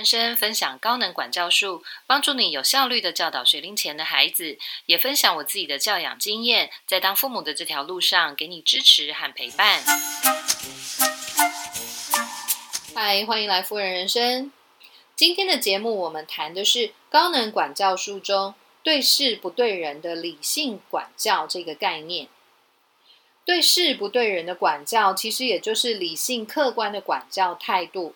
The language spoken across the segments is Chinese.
人生分享高能管教术，帮助你有效率的教导学龄前的孩子，也分享我自己的教养经验，在当父母的这条路上给你支持和陪伴。嗨，欢迎来夫人人生。今天的节目我们谈的是高能管教术中对事不对人的理性管教这个概念。对事不对人的管教，其实也就是理性客观的管教态度。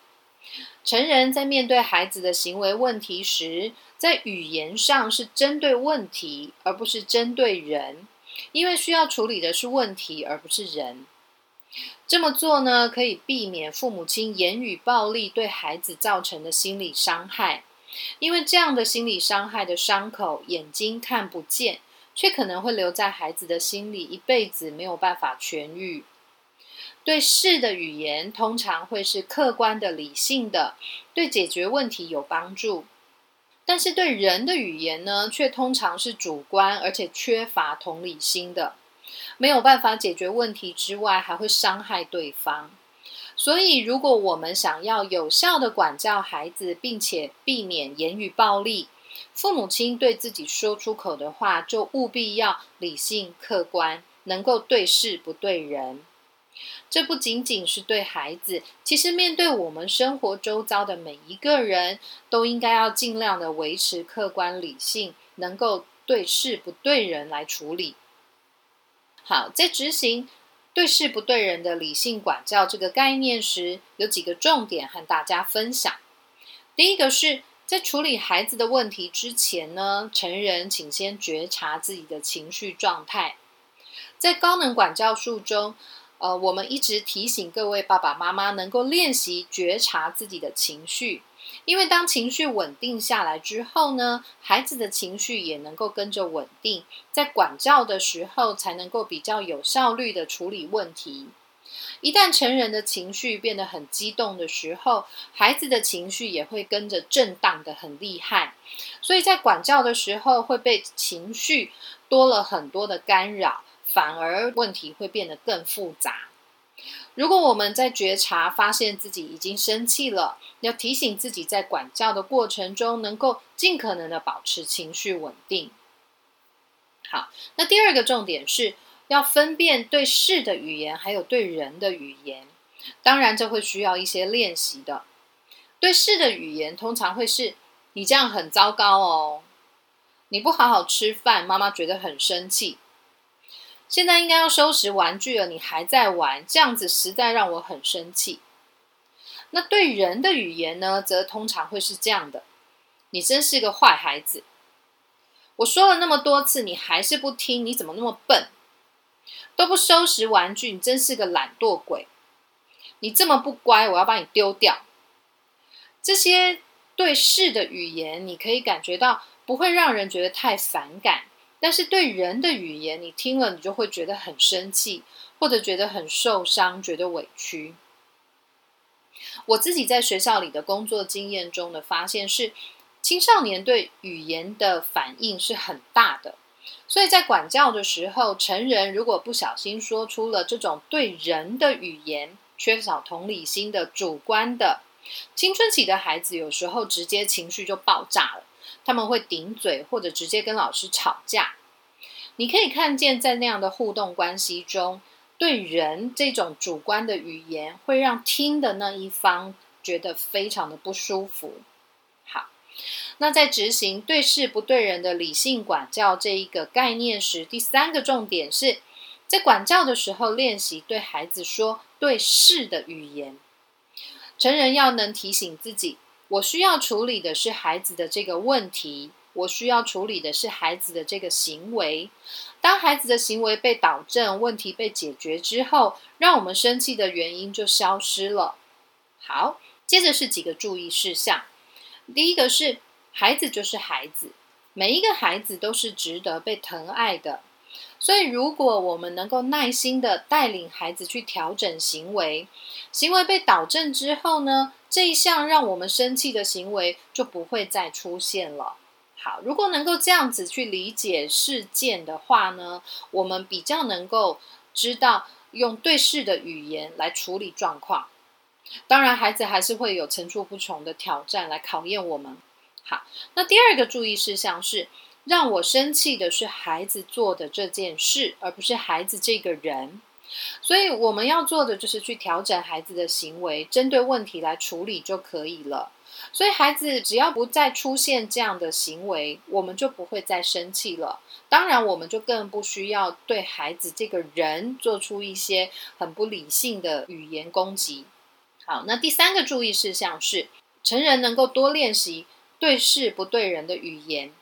成人在面对孩子的行为问题时，在语言上是针对问题，而不是针对人，因为需要处理的是问题，而不是人。这么做呢，可以避免父母亲言语暴力对孩子造成的心理伤害，因为这样的心理伤害的伤口，眼睛看不见，却可能会留在孩子的心里，一辈子没有办法痊愈。对事的语言通常会是客观的、理性的，对解决问题有帮助；但是对人的语言呢，却通常是主观而且缺乏同理心的，没有办法解决问题之外，还会伤害对方。所以，如果我们想要有效的管教孩子，并且避免言语暴力，父母亲对自己说出口的话，就务必要理性、客观，能够对事不对人。这不仅仅是对孩子，其实面对我们生活周遭的每一个人，都应该要尽量的维持客观理性，能够对事不对人来处理。好，在执行对事不对人的理性管教这个概念时，有几个重点和大家分享。第一个是在处理孩子的问题之前呢，成人请先觉察自己的情绪状态。在高能管教术中。呃，我们一直提醒各位爸爸妈妈能够练习觉察自己的情绪，因为当情绪稳定下来之后呢，孩子的情绪也能够跟着稳定，在管教的时候才能够比较有效率的处理问题。一旦成人的情绪变得很激动的时候，孩子的情绪也会跟着震荡的很厉害，所以在管教的时候会被情绪多了很多的干扰。反而问题会变得更复杂。如果我们在觉察发现自己已经生气了，要提醒自己在管教的过程中能够尽可能的保持情绪稳定。好，那第二个重点是要分辨对事的语言还有对人的语言。当然，这会需要一些练习的。对事的语言通常会是“你这样很糟糕哦，你不好好吃饭，妈妈觉得很生气。”现在应该要收拾玩具了，你还在玩，这样子实在让我很生气。那对人的语言呢，则通常会是这样的：你真是个坏孩子，我说了那么多次，你还是不听，你怎么那么笨，都不收拾玩具，你真是个懒惰鬼。你这么不乖，我要把你丢掉。这些对事的语言，你可以感觉到不会让人觉得太反感。但是对人的语言，你听了你就会觉得很生气，或者觉得很受伤，觉得委屈。我自己在学校里的工作经验中的发现是，青少年对语言的反应是很大的。所以在管教的时候，成人如果不小心说出了这种对人的语言，缺少同理心的主观的，青春期的孩子有时候直接情绪就爆炸了。他们会顶嘴，或者直接跟老师吵架。你可以看见，在那样的互动关系中，对人这种主观的语言，会让听的那一方觉得非常的不舒服。好，那在执行对事不对人的理性管教这一个概念时，第三个重点是在管教的时候练习对孩子说对事的语言。成人要能提醒自己。我需要处理的是孩子的这个问题，我需要处理的是孩子的这个行为。当孩子的行为被导正，问题被解决之后，让我们生气的原因就消失了。好，接着是几个注意事项。第一个是，孩子就是孩子，每一个孩子都是值得被疼爱的。所以，如果我们能够耐心的带领孩子去调整行为，行为被导正之后呢？这一项让我们生气的行为就不会再出现了。好，如果能够这样子去理解事件的话呢，我们比较能够知道用对事的语言来处理状况。当然，孩子还是会有层出不穷的挑战来考验我们。好，那第二个注意事项是，让我生气的是孩子做的这件事，而不是孩子这个人。所以我们要做的就是去调整孩子的行为，针对问题来处理就可以了。所以孩子只要不再出现这样的行为，我们就不会再生气了。当然，我们就更不需要对孩子这个人做出一些很不理性的语言攻击。好，那第三个注意事项是，成人能够多练习对事不对人的语言。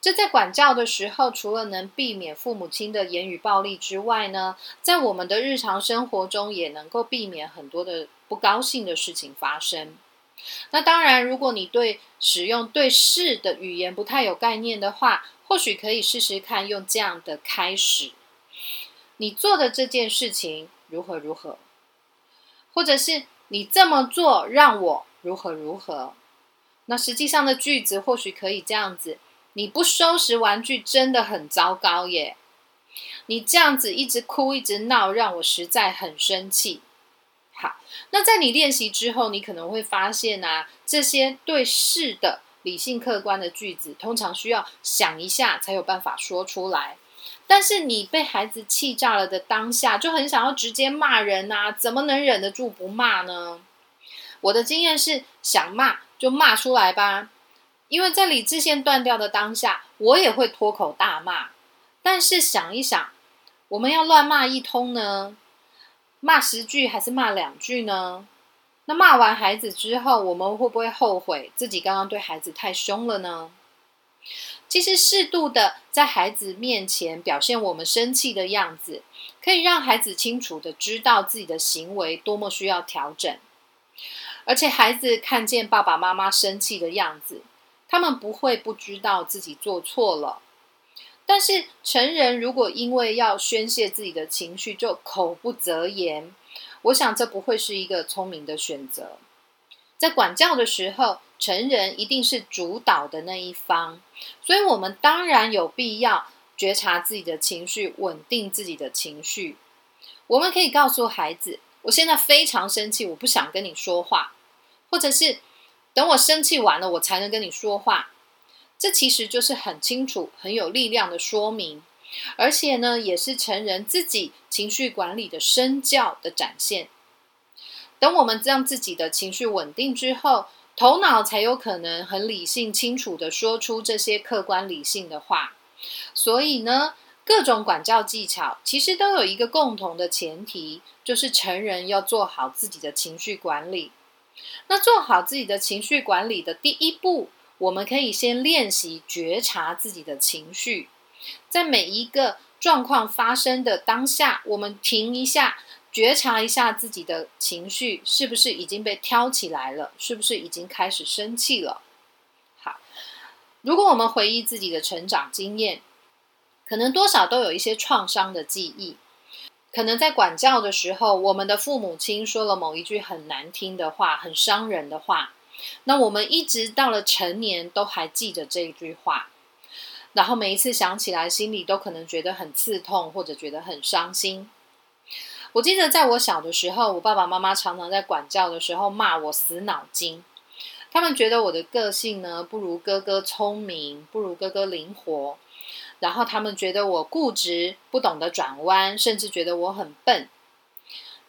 这在管教的时候，除了能避免父母亲的言语暴力之外呢，在我们的日常生活中也能够避免很多的不高兴的事情发生。那当然，如果你对使用对事的语言不太有概念的话，或许可以试试看用这样的开始：你做的这件事情如何如何，或者是。你这么做让我如何如何？那实际上的句子或许可以这样子：你不收拾玩具真的很糟糕耶！你这样子一直哭一直闹，让我实在很生气。好，那在你练习之后，你可能会发现啊，这些对事的理性客观的句子，通常需要想一下才有办法说出来。但是你被孩子气炸了的当下，就很想要直接骂人呐，怎么能忍得住不骂呢？我的经验是，想骂就骂出来吧，因为在理智线断掉的当下，我也会脱口大骂。但是想一想，我们要乱骂一通呢，骂十句还是骂两句呢？那骂完孩子之后，我们会不会后悔自己刚刚对孩子太凶了呢？其实，适度的在孩子面前表现我们生气的样子，可以让孩子清楚的知道自己的行为多么需要调整。而且，孩子看见爸爸妈妈生气的样子，他们不会不知道自己做错了。但是，成人如果因为要宣泄自己的情绪就口不择言，我想这不会是一个聪明的选择。在管教的时候。成人一定是主导的那一方，所以我们当然有必要觉察自己的情绪，稳定自己的情绪。我们可以告诉孩子：“我现在非常生气，我不想跟你说话。”或者是“等我生气完了，我才能跟你说话。”这其实就是很清楚、很有力量的说明，而且呢，也是成人自己情绪管理的身教的展现。等我们让自己的情绪稳定之后。头脑才有可能很理性、清楚的说出这些客观理性的话。所以呢，各种管教技巧其实都有一个共同的前提，就是成人要做好自己的情绪管理。那做好自己的情绪管理的第一步，我们可以先练习觉察自己的情绪，在每一个状况发生的当下，我们停一下。觉察一下自己的情绪是不是已经被挑起来了，是不是已经开始生气了？好，如果我们回忆自己的成长经验，可能多少都有一些创伤的记忆。可能在管教的时候，我们的父母亲说了某一句很难听的话，很伤人的话，那我们一直到了成年都还记得这一句话，然后每一次想起来，心里都可能觉得很刺痛，或者觉得很伤心。我记得在我小的时候，我爸爸妈妈常常在管教的时候骂我死脑筋。他们觉得我的个性呢不如哥哥聪明，不如哥哥灵活。然后他们觉得我固执，不懂得转弯，甚至觉得我很笨。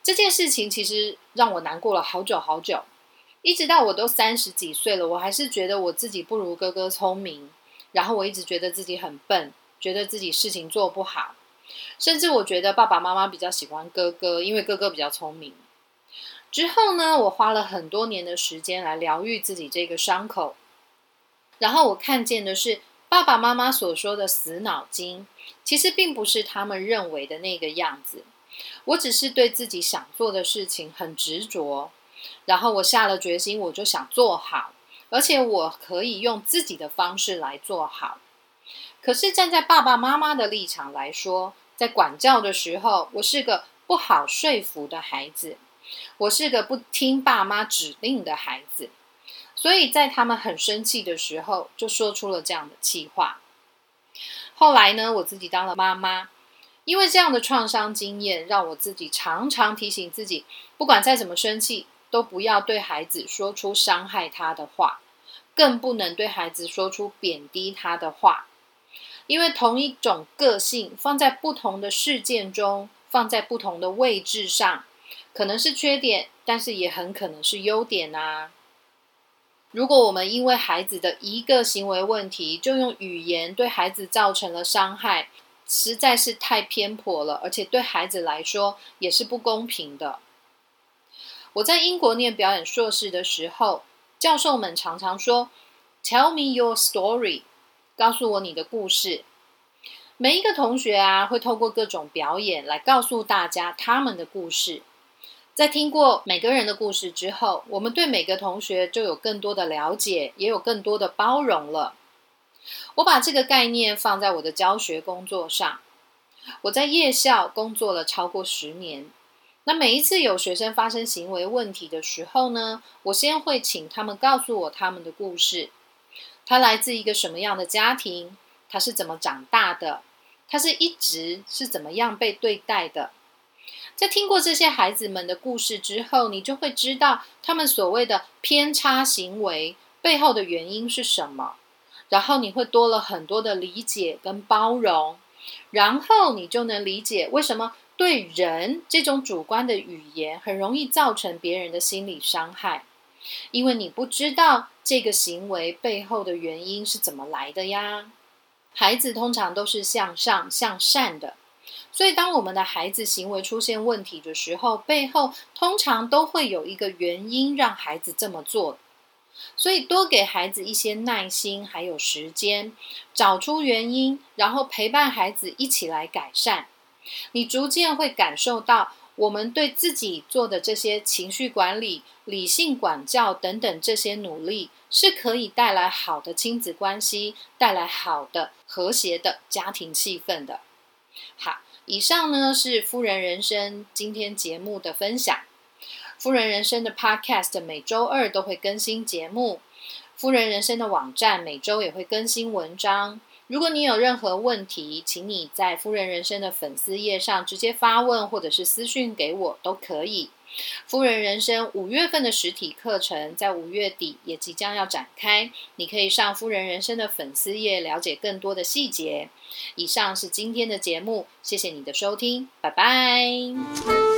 这件事情其实让我难过了好久好久，一直到我都三十几岁了，我还是觉得我自己不如哥哥聪明。然后我一直觉得自己很笨，觉得自己事情做不好。甚至我觉得爸爸妈妈比较喜欢哥哥，因为哥哥比较聪明。之后呢，我花了很多年的时间来疗愈自己这个伤口。然后我看见的是，爸爸妈妈所说的死脑筋，其实并不是他们认为的那个样子。我只是对自己想做的事情很执着，然后我下了决心，我就想做好，而且我可以用自己的方式来做好。可是站在爸爸妈妈的立场来说，在管教的时候，我是个不好说服的孩子，我是个不听爸妈指令的孩子，所以在他们很生气的时候，就说出了这样的气话。后来呢，我自己当了妈妈，因为这样的创伤经验，让我自己常常提醒自己，不管再怎么生气，都不要对孩子说出伤害他的话，更不能对孩子说出贬低他的话。因为同一种个性放在不同的事件中，放在不同的位置上，可能是缺点，但是也很可能是优点啊。如果我们因为孩子的一个行为问题，就用语言对孩子造成了伤害，实在是太偏颇了，而且对孩子来说也是不公平的。我在英国念表演硕士的时候，教授们常常说：“Tell me your story，告诉我你的故事。”每一个同学啊，会透过各种表演来告诉大家他们的故事。在听过每个人的故事之后，我们对每个同学就有更多的了解，也有更多的包容了。我把这个概念放在我的教学工作上。我在夜校工作了超过十年。那每一次有学生发生行为问题的时候呢，我先会请他们告诉我他们的故事。他来自一个什么样的家庭？他是怎么长大的？他是一直是怎么样被对待的？在听过这些孩子们的故事之后，你就会知道他们所谓的偏差行为背后的原因是什么，然后你会多了很多的理解跟包容，然后你就能理解为什么对人这种主观的语言很容易造成别人的心理伤害，因为你不知道这个行为背后的原因是怎么来的呀。孩子通常都是向上向善的。所以，当我们的孩子行为出现问题的时候，背后通常都会有一个原因让孩子这么做。所以，多给孩子一些耐心，还有时间，找出原因，然后陪伴孩子一起来改善。你逐渐会感受到，我们对自己做的这些情绪管理、理性管教等等这些努力，是可以带来好的亲子关系，带来好的和谐的家庭气氛的。好。以上呢是夫人人生今天节目的分享。夫人人生的 Podcast 每周二都会更新节目，夫人人生的网站每周也会更新文章。如果你有任何问题，请你在夫人人生的粉丝页上直接发问，或者是私讯给我都可以。夫人人生五月份的实体课程在五月底也即将要展开，你可以上夫人人生的粉丝页了解更多的细节。以上是今天的节目，谢谢你的收听，拜拜。